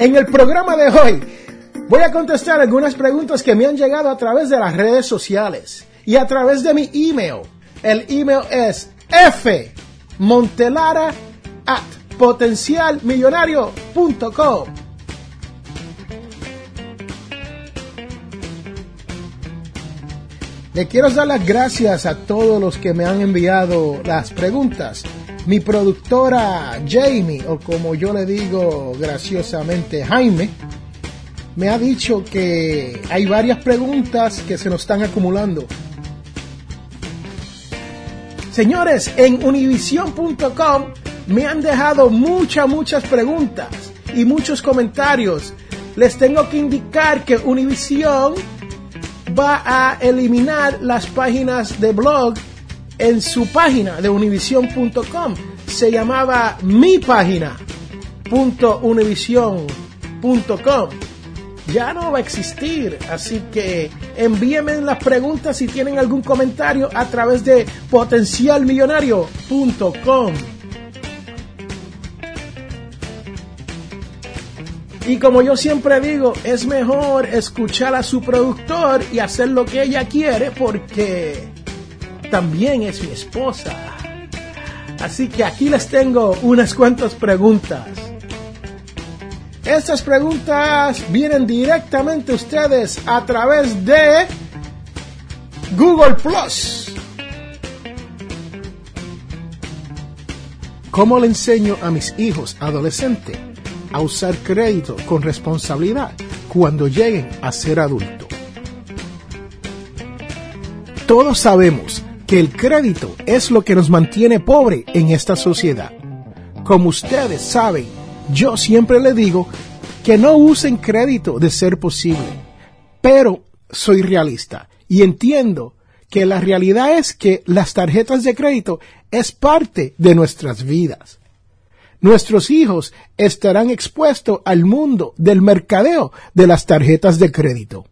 En el programa de hoy voy a contestar algunas preguntas que me han llegado a través de las redes sociales y a través de mi email. El email es fmontelara at potencialmillonario.com. Le quiero dar las gracias a todos los que me han enviado las preguntas. Mi productora Jamie, o como yo le digo graciosamente Jaime, me ha dicho que hay varias preguntas que se nos están acumulando. Señores, en univision.com me han dejado muchas, muchas preguntas y muchos comentarios. Les tengo que indicar que Univision va a eliminar las páginas de blog en su página de univision.com. Se llamaba mi página.univision.com. Ya no va a existir, así que envíenme las preguntas si tienen algún comentario a través de potencialmillonario.com. Y como yo siempre digo, es mejor escuchar a su productor y hacer lo que ella quiere porque también es mi esposa. Así que aquí les tengo unas cuantas preguntas. Estas preguntas vienen directamente a ustedes a través de Google Plus. ¿Cómo le enseño a mis hijos adolescentes a usar crédito con responsabilidad cuando lleguen a ser adultos? Todos sabemos que el crédito es lo que nos mantiene pobre en esta sociedad. Como ustedes saben, yo siempre le digo que no usen crédito de ser posible, pero soy realista y entiendo que la realidad es que las tarjetas de crédito es parte de nuestras vidas. Nuestros hijos estarán expuestos al mundo del mercadeo de las tarjetas de crédito.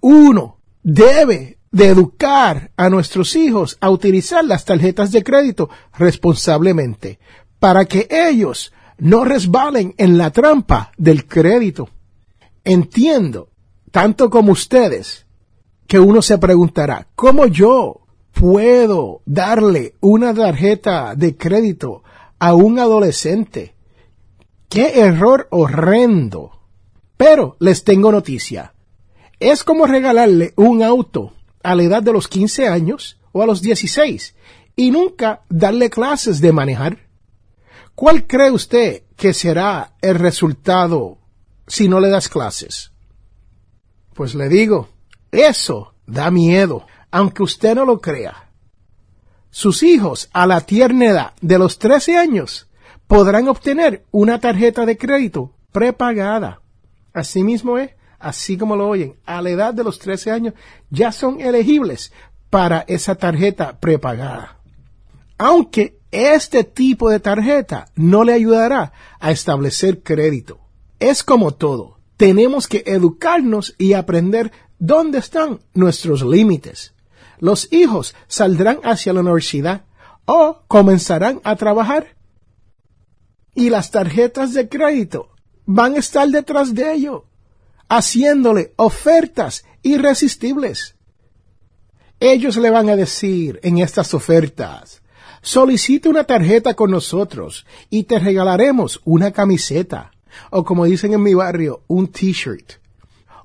Uno debe de educar a nuestros hijos a utilizar las tarjetas de crédito responsablemente para que ellos no resbalen en la trampa del crédito. Entiendo, tanto como ustedes, que uno se preguntará, ¿cómo yo puedo darle una tarjeta de crédito a un adolescente? ¡Qué error horrendo! Pero les tengo noticia. Es como regalarle un auto a la edad de los 15 años o a los 16 y nunca darle clases de manejar. ¿Cuál cree usted que será el resultado si no le das clases? Pues le digo, eso da miedo, aunque usted no lo crea. Sus hijos a la tierna edad de los 13 años podrán obtener una tarjeta de crédito prepagada. Asimismo es, así como lo oyen, a la edad de los 13 años ya son elegibles para esa tarjeta prepagada. Aunque este tipo de tarjeta no le ayudará a establecer crédito. Es como todo. Tenemos que educarnos y aprender dónde están nuestros límites. Los hijos saldrán hacia la universidad o comenzarán a trabajar. Y las tarjetas de crédito van a estar detrás de ello, haciéndole ofertas irresistibles. Ellos le van a decir en estas ofertas, Solicita una tarjeta con nosotros y te regalaremos una camiseta. o como dicen en mi barrio, un t-shirt.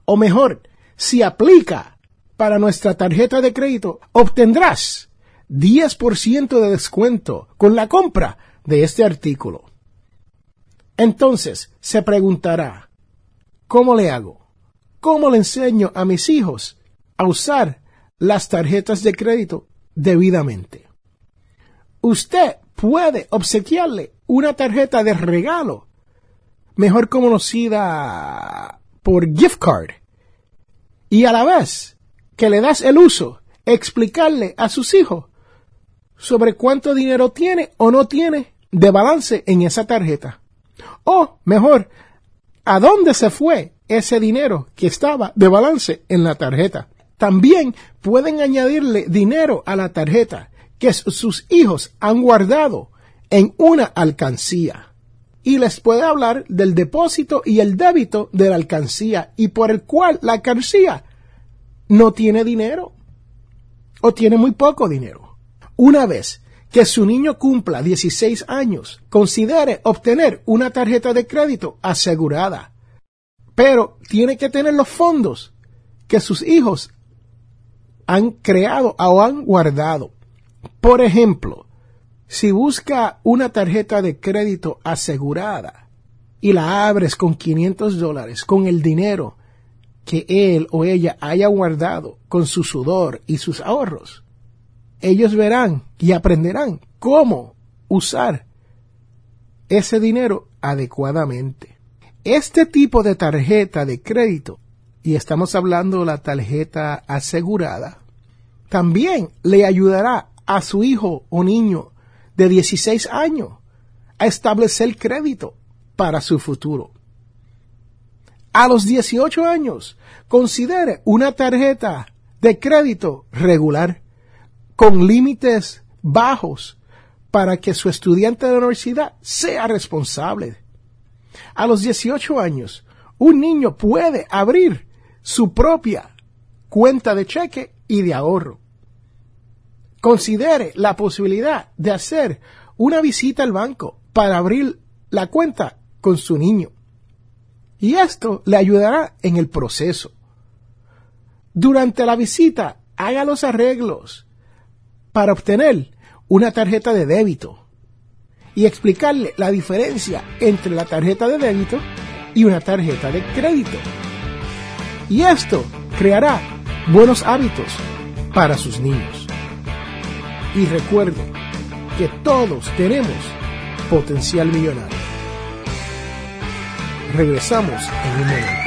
O mejor, si aplica para nuestra tarjeta de crédito, obtendrás 10% de descuento con la compra de este artículo. Entonces se preguntará, ¿cómo le hago? ¿Cómo le enseño a mis hijos a usar las tarjetas de crédito debidamente? Usted puede obsequiarle una tarjeta de regalo, mejor conocida por gift card, y a la vez que le das el uso, explicarle a sus hijos sobre cuánto dinero tiene o no tiene de balance en esa tarjeta. O, mejor, a dónde se fue ese dinero que estaba de balance en la tarjeta. También pueden añadirle dinero a la tarjeta que sus hijos han guardado en una alcancía. Y les puede hablar del depósito y el débito de la alcancía y por el cual la alcancía no tiene dinero o tiene muy poco dinero. Una vez que su niño cumpla 16 años, considere obtener una tarjeta de crédito asegurada. Pero tiene que tener los fondos que sus hijos han creado o han guardado. Por ejemplo, si busca una tarjeta de crédito asegurada y la abres con 500 dólares con el dinero que él o ella haya guardado con su sudor y sus ahorros, ellos verán y aprenderán cómo usar ese dinero adecuadamente. Este tipo de tarjeta de crédito, y estamos hablando de la tarjeta asegurada, también le ayudará a su hijo o niño de 16 años a establecer crédito para su futuro. A los 18 años, considere una tarjeta de crédito regular con límites bajos para que su estudiante de la universidad sea responsable. A los 18 años, un niño puede abrir su propia cuenta de cheque y de ahorro. Considere la posibilidad de hacer una visita al banco para abrir la cuenta con su niño. Y esto le ayudará en el proceso. Durante la visita, haga los arreglos para obtener una tarjeta de débito y explicarle la diferencia entre la tarjeta de débito y una tarjeta de crédito. Y esto creará buenos hábitos para sus niños. Y recuerde que todos tenemos potencial millonario. Regresamos en un momento.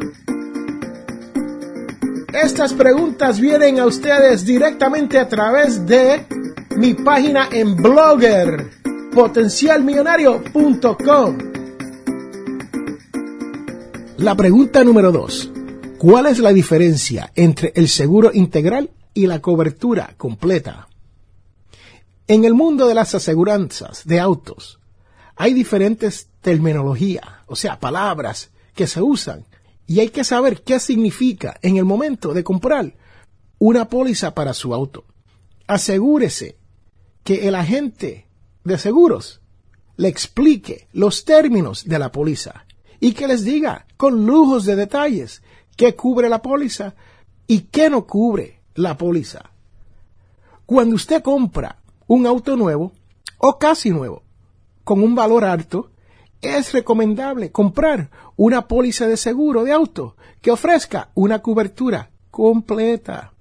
Estas preguntas vienen a ustedes directamente a través de mi página en Blogger, potencialmillonario.com. La pregunta número dos. ¿Cuál es la diferencia entre el seguro integral y la cobertura completa? En el mundo de las aseguranzas de autos, hay diferentes terminologías, o sea, palabras que se usan y hay que saber qué significa en el momento de comprar una póliza para su auto. Asegúrese que el agente de seguros le explique los términos de la póliza y que les diga con lujos de detalles qué cubre la póliza y qué no cubre la póliza. Cuando usted compra un auto nuevo o casi nuevo con un valor alto es recomendable comprar una póliza de seguro de auto que ofrezca una cobertura completa.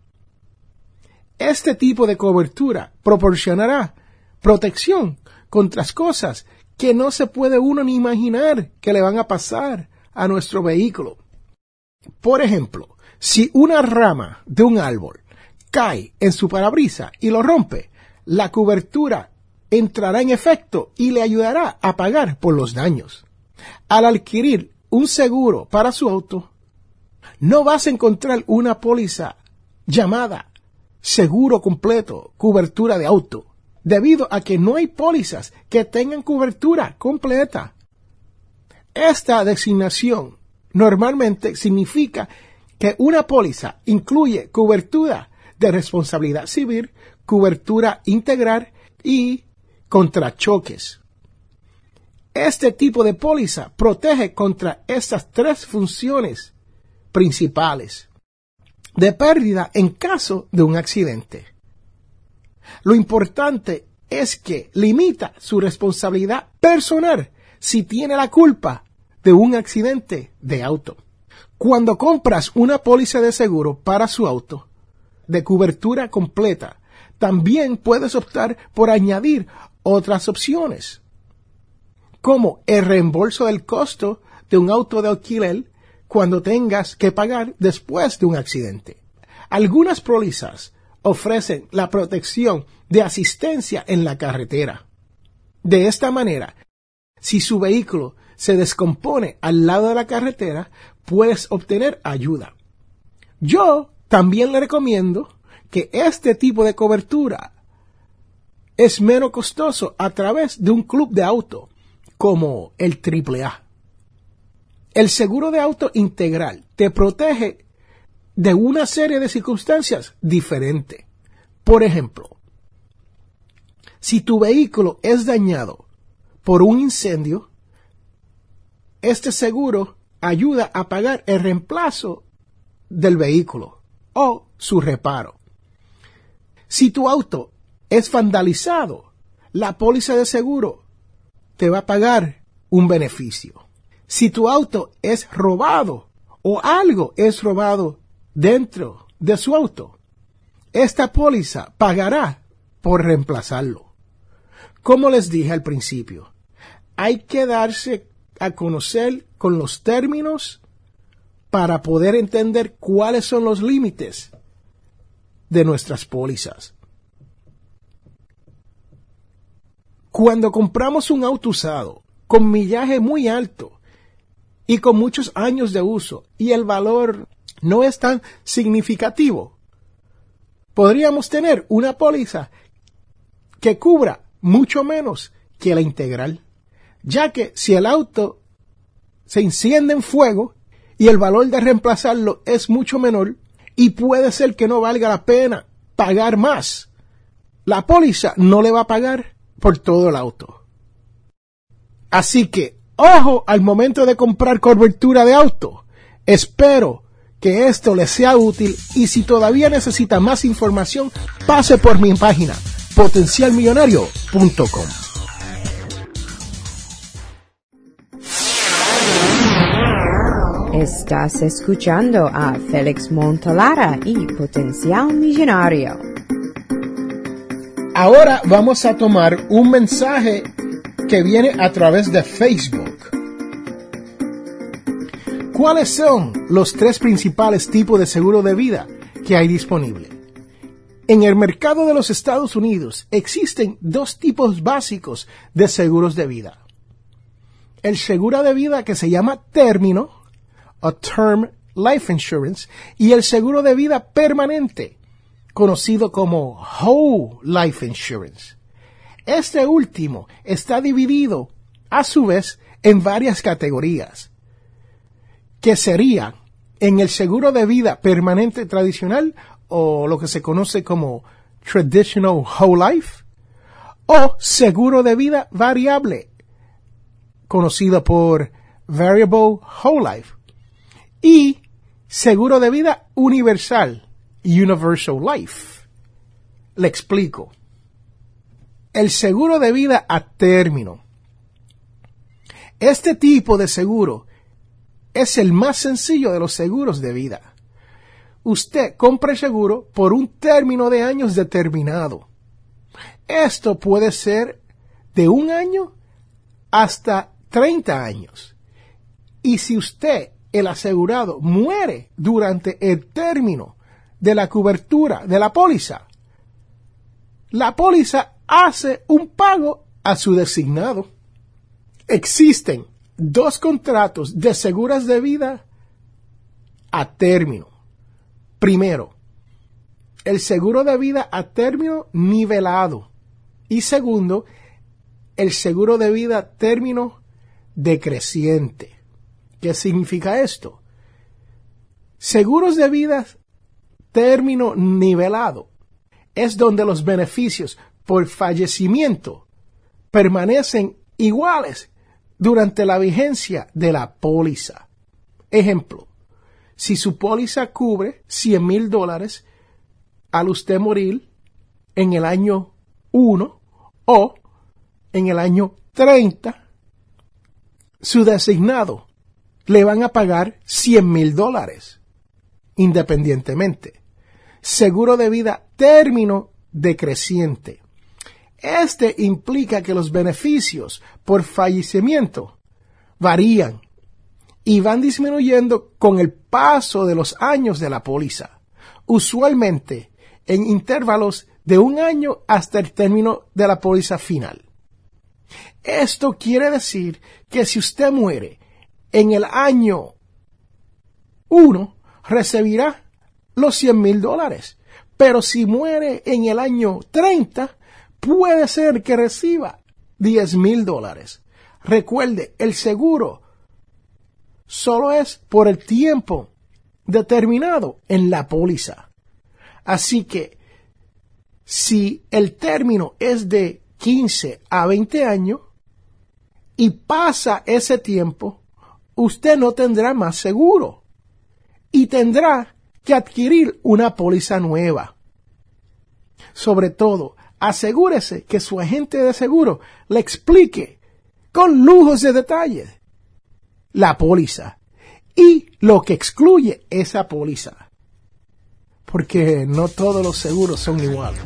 Este tipo de cobertura proporcionará protección contra las cosas que no se puede uno ni imaginar que le van a pasar a nuestro vehículo. Por ejemplo, si una rama de un árbol cae en su parabrisa y lo rompe, la cobertura entrará en efecto y le ayudará a pagar por los daños. Al adquirir un seguro para su auto, no vas a encontrar una póliza llamada seguro completo, cobertura de auto, debido a que no hay pólizas que tengan cobertura completa. Esta designación normalmente significa que una póliza incluye cobertura de responsabilidad civil, cobertura integral y contra choques. Este tipo de póliza protege contra estas tres funciones principales de pérdida en caso de un accidente. Lo importante es que limita su responsabilidad personal si tiene la culpa de un accidente de auto. Cuando compras una póliza de seguro para su auto, de cobertura completa, también puedes optar por añadir otras opciones, como el reembolso del costo de un auto de alquiler cuando tengas que pagar después de un accidente. Algunas pólizas ofrecen la protección de asistencia en la carretera. De esta manera, si su vehículo se descompone al lado de la carretera, puedes obtener ayuda. Yo también le recomiendo que este tipo de cobertura es menos costoso a través de un club de auto como el AAA. El seguro de auto integral te protege de una serie de circunstancias diferentes. Por ejemplo, si tu vehículo es dañado por un incendio, este seguro ayuda a pagar el reemplazo del vehículo o su reparo. Si tu auto es vandalizado, la póliza de seguro te va a pagar un beneficio. Si tu auto es robado o algo es robado dentro de su auto, esta póliza pagará por reemplazarlo. Como les dije al principio, hay que darse a conocer con los términos para poder entender cuáles son los límites de nuestras pólizas. Cuando compramos un auto usado con millaje muy alto y con muchos años de uso y el valor no es tan significativo, podríamos tener una póliza que cubra mucho menos que la integral, ya que si el auto se enciende en fuego y el valor de reemplazarlo es mucho menor y puede ser que no valga la pena pagar más, la póliza no le va a pagar por todo el auto. Así que, ojo al momento de comprar cobertura de auto. Espero que esto le sea útil y si todavía necesita más información, pase por mi página potencialmillonario.com. Estás escuchando a Félix Montalara y Potencial Millonario. Ahora vamos a tomar un mensaje que viene a través de Facebook. ¿Cuáles son los tres principales tipos de seguro de vida que hay disponible? En el mercado de los Estados Unidos existen dos tipos básicos de seguros de vida. El seguro de vida que se llama término, o term life insurance, y el seguro de vida permanente, conocido como Whole Life Insurance. Este último está dividido, a su vez, en varias categorías, que serían en el seguro de vida permanente tradicional o lo que se conoce como Traditional Whole Life, o seguro de vida variable, conocido por Variable Whole Life, y seguro de vida universal, Universal Life. Le explico. El seguro de vida a término Este tipo de seguro es el más sencillo de los seguros de vida. Usted compra el seguro por un término de años determinado. Esto puede ser de un año hasta 30 años. Y si usted, el asegurado, muere durante el término de la cobertura de la póliza, la póliza hace un pago a su designado. Existen dos contratos de seguras de vida a término. Primero, el seguro de vida a término nivelado. Y segundo, el seguro de vida término decreciente. ¿Qué significa esto? Seguros de vida término nivelado es donde los beneficios por fallecimiento permanecen iguales durante la vigencia de la póliza. Ejemplo, si su póliza cubre 100 mil dólares al usted morir en el año 1 o en el año 30, su designado le van a pagar 100 mil dólares independientemente. Seguro de vida término decreciente. Este implica que los beneficios por fallecimiento varían y van disminuyendo con el paso de los años de la póliza, usualmente en intervalos de un año hasta el término de la póliza final. Esto quiere decir que si usted muere en el año 1, recibirá los 100 mil dólares. Pero si muere en el año 30, puede ser que reciba 10 mil dólares. Recuerde, el seguro solo es por el tiempo determinado en la póliza. Así que si el término es de 15 a 20 años y pasa ese tiempo, usted no tendrá más seguro y tendrá que adquirir una póliza nueva. Sobre todo, asegúrese que su agente de seguro le explique con lujos de detalle la póliza y lo que excluye esa póliza. Porque no todos los seguros son iguales.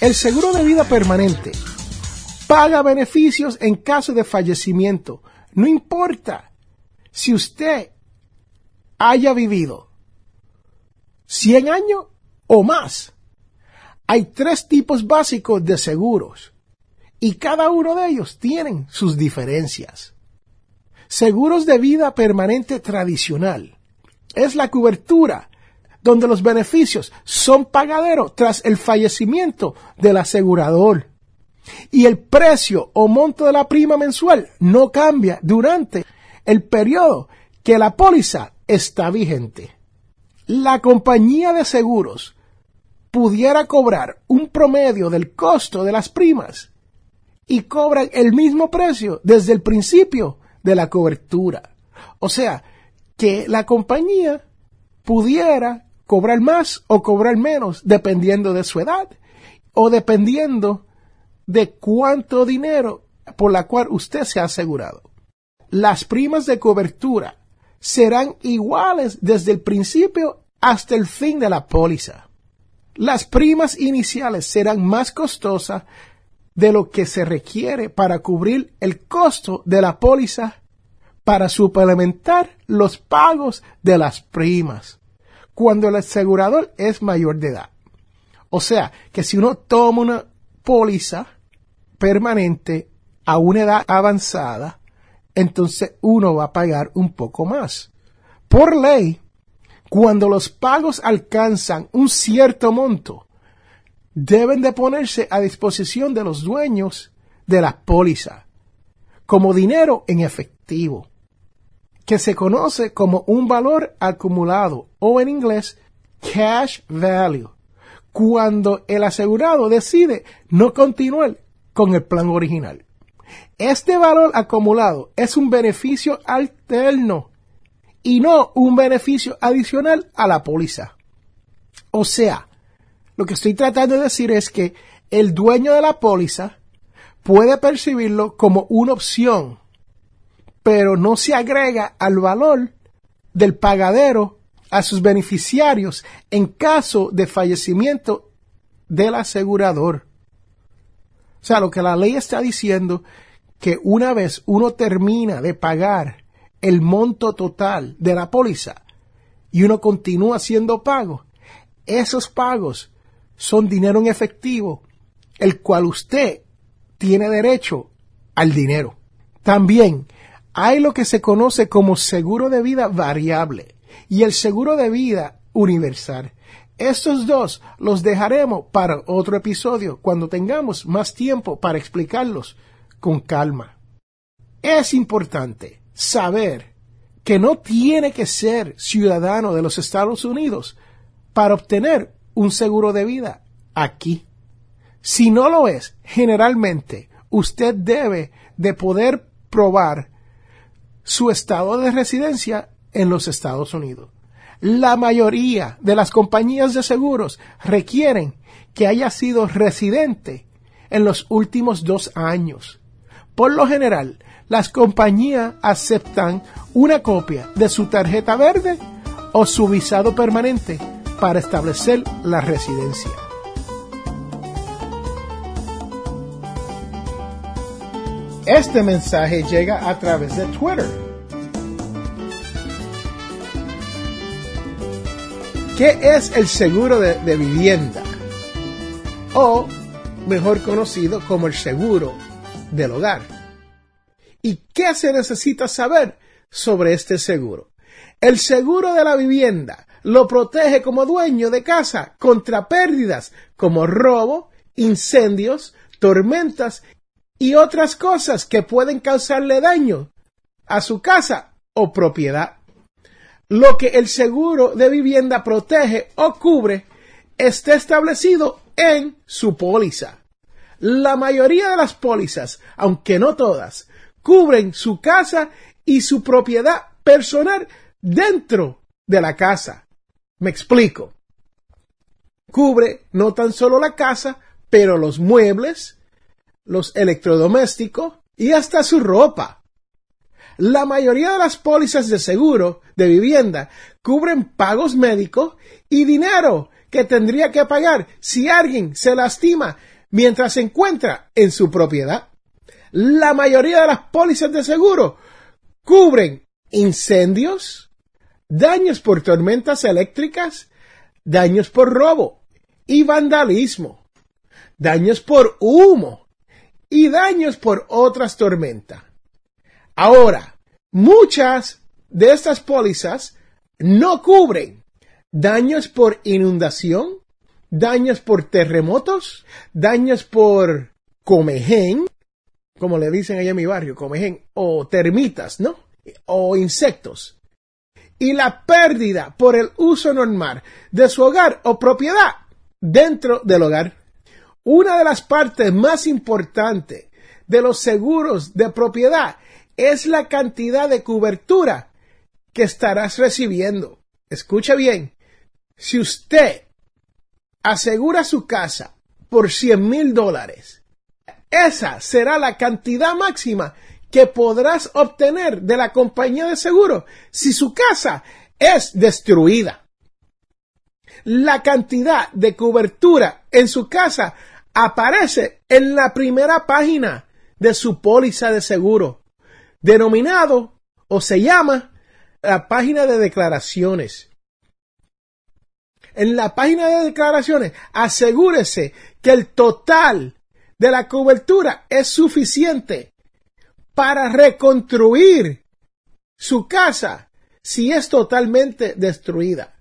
El seguro de vida permanente paga beneficios en caso de fallecimiento. No importa si usted haya vivido 100 años o más. Hay tres tipos básicos de seguros y cada uno de ellos tienen sus diferencias. Seguros de vida permanente tradicional es la cobertura donde los beneficios son pagaderos tras el fallecimiento del asegurador y el precio o monto de la prima mensual no cambia durante el periodo que la póliza está vigente la compañía de seguros pudiera cobrar un promedio del costo de las primas y cobran el mismo precio desde el principio de la cobertura. O sea, que la compañía pudiera cobrar más o cobrar menos dependiendo de su edad o dependiendo de cuánto dinero por la cual usted se ha asegurado. Las primas de cobertura serán iguales desde el principio hasta el fin de la póliza. Las primas iniciales serán más costosas de lo que se requiere para cubrir el costo de la póliza para suplementar los pagos de las primas cuando el asegurador es mayor de edad. O sea, que si uno toma una póliza permanente a una edad avanzada, entonces uno va a pagar un poco más. Por ley, cuando los pagos alcanzan un cierto monto, deben de ponerse a disposición de los dueños de la póliza como dinero en efectivo, que se conoce como un valor acumulado o en inglés cash value, cuando el asegurado decide no continuar con el plan original. Este valor acumulado es un beneficio alterno y no un beneficio adicional a la póliza. O sea, lo que estoy tratando de decir es que el dueño de la póliza puede percibirlo como una opción, pero no se agrega al valor del pagadero a sus beneficiarios en caso de fallecimiento del asegurador. O sea, lo que la ley está diciendo que una vez uno termina de pagar el monto total de la póliza y uno continúa haciendo pagos, esos pagos son dinero en efectivo, el cual usted tiene derecho al dinero. También hay lo que se conoce como seguro de vida variable y el seguro de vida universal. Estos dos los dejaremos para otro episodio cuando tengamos más tiempo para explicarlos con calma. Es importante saber que no tiene que ser ciudadano de los Estados Unidos para obtener un seguro de vida aquí. Si no lo es, generalmente usted debe de poder probar su estado de residencia en los Estados Unidos. La mayoría de las compañías de seguros requieren que haya sido residente en los últimos dos años. Por lo general, las compañías aceptan una copia de su tarjeta verde o su visado permanente para establecer la residencia. Este mensaje llega a través de Twitter. ¿Qué es el seguro de, de vivienda? O mejor conocido como el seguro del hogar. ¿Y qué se necesita saber sobre este seguro? El seguro de la vivienda lo protege como dueño de casa contra pérdidas como robo, incendios, tormentas y otras cosas que pueden causarle daño a su casa o propiedad. Lo que el seguro de vivienda protege o cubre está establecido en su póliza. La mayoría de las pólizas, aunque no todas, cubren su casa y su propiedad personal dentro de la casa. Me explico. Cubre no tan solo la casa, pero los muebles, los electrodomésticos y hasta su ropa. La mayoría de las pólizas de seguro de vivienda cubren pagos médicos y dinero que tendría que pagar si alguien se lastima mientras se encuentra en su propiedad. La mayoría de las pólizas de seguro cubren incendios, daños por tormentas eléctricas, daños por robo y vandalismo, daños por humo y daños por otras tormentas. Ahora, muchas de estas pólizas no cubren daños por inundación, daños por terremotos, daños por comején, como le dicen allá en mi barrio, comején, o termitas, ¿no? O insectos. Y la pérdida por el uso normal de su hogar o propiedad dentro del hogar. Una de las partes más importantes de los seguros de propiedad es la cantidad de cobertura que estarás recibiendo. Escucha bien, si usted asegura su casa por 100 mil dólares, esa será la cantidad máxima que podrás obtener de la compañía de seguro si su casa es destruida. La cantidad de cobertura en su casa aparece en la primera página de su póliza de seguro, denominado o se llama la página de declaraciones. En la página de declaraciones, asegúrese que el total de la cobertura es suficiente para reconstruir su casa si es totalmente destruida.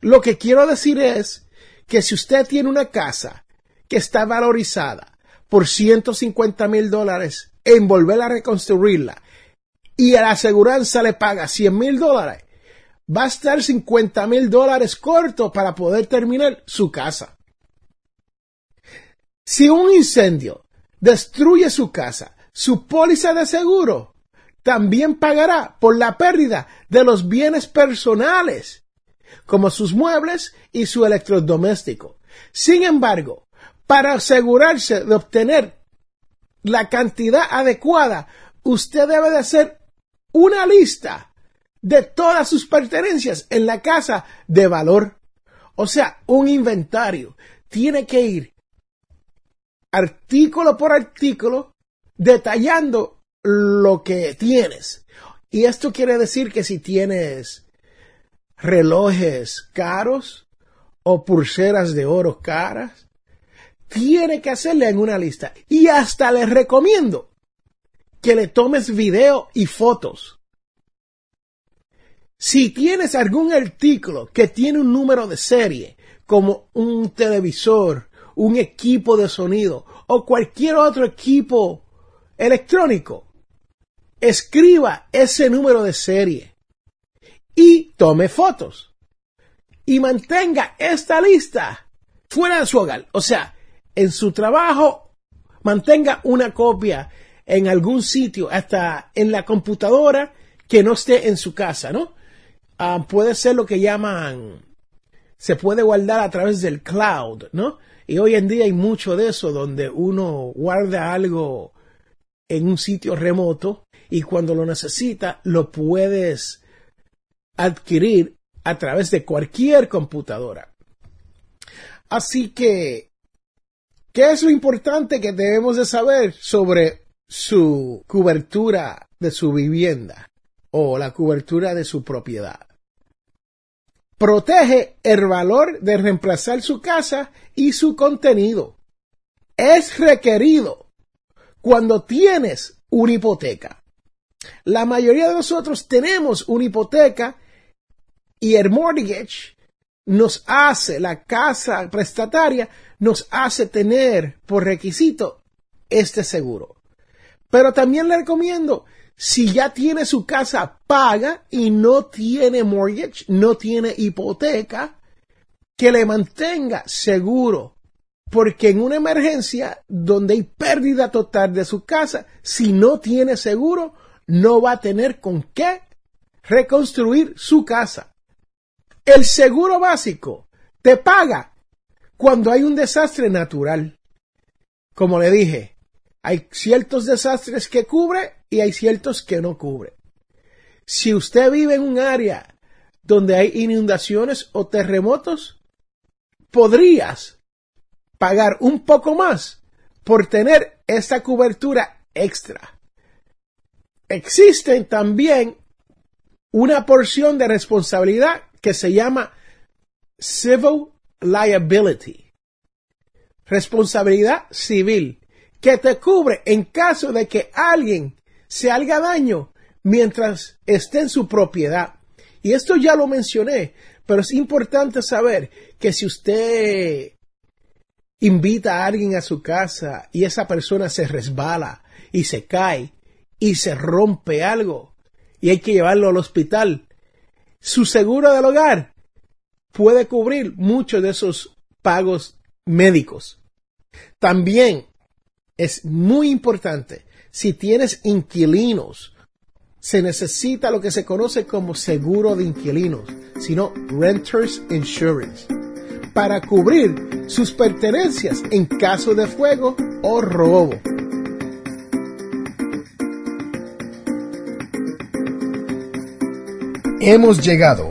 Lo que quiero decir es que si usted tiene una casa que está valorizada por 150 mil dólares en volver a reconstruirla y a la aseguranza le paga 100 mil dólares, va a estar 50 mil dólares corto para poder terminar su casa. Si un incendio destruye su casa, su póliza de seguro también pagará por la pérdida de los bienes personales, como sus muebles y su electrodoméstico. Sin embargo, Para asegurarse de obtener la cantidad adecuada, usted debe de hacer una lista de todas sus pertenencias en la casa de valor. O sea, un inventario. Tiene que ir artículo por artículo detallando lo que tienes. Y esto quiere decir que si tienes relojes caros o pulseras de oro caras, tiene que hacerle en una lista. Y hasta les recomiendo que le tomes video y fotos. Si tienes algún artículo que tiene un número de serie, como un televisor, un equipo de sonido o cualquier otro equipo electrónico, escriba ese número de serie y tome fotos y mantenga esta lista fuera de su hogar. O sea, en su trabajo, mantenga una copia en algún sitio, hasta en la computadora que no esté en su casa, ¿no? Ah, puede ser lo que llaman, se puede guardar a través del cloud, ¿no? Y hoy en día hay mucho de eso donde uno guarda algo en un sitio remoto y cuando lo necesita lo puedes adquirir a través de cualquier computadora. Así que, ¿qué es lo importante que debemos de saber sobre su cobertura de su vivienda o la cobertura de su propiedad? Protege el valor de reemplazar su casa y su contenido. Es requerido cuando tienes una hipoteca. La mayoría de nosotros tenemos una hipoteca y el mortgage nos hace, la casa prestataria nos hace tener por requisito este seguro. Pero también le recomiendo, si ya tiene su casa paga y no tiene mortgage, no tiene hipoteca, que le mantenga seguro. Porque en una emergencia donde hay pérdida total de su casa, si no tiene seguro, no va a tener con qué reconstruir su casa. El seguro básico te paga cuando hay un desastre natural. Como le dije, hay ciertos desastres que cubre y hay ciertos que no cubre. Si usted vive en un área donde hay inundaciones o terremotos, podrías pagar un poco más por tener esta cobertura extra. Existe también una porción de responsabilidad que se llama Civil Liability, responsabilidad civil, que te cubre en caso de que alguien se haga daño mientras esté en su propiedad. Y esto ya lo mencioné, pero es importante saber que si usted invita a alguien a su casa y esa persona se resbala y se cae y se rompe algo y hay que llevarlo al hospital, su seguro del hogar puede cubrir muchos de esos pagos médicos. También es muy importante, si tienes inquilinos, se necesita lo que se conoce como seguro de inquilinos, sino Renters Insurance, para cubrir sus pertenencias en caso de fuego o robo. Hemos llegado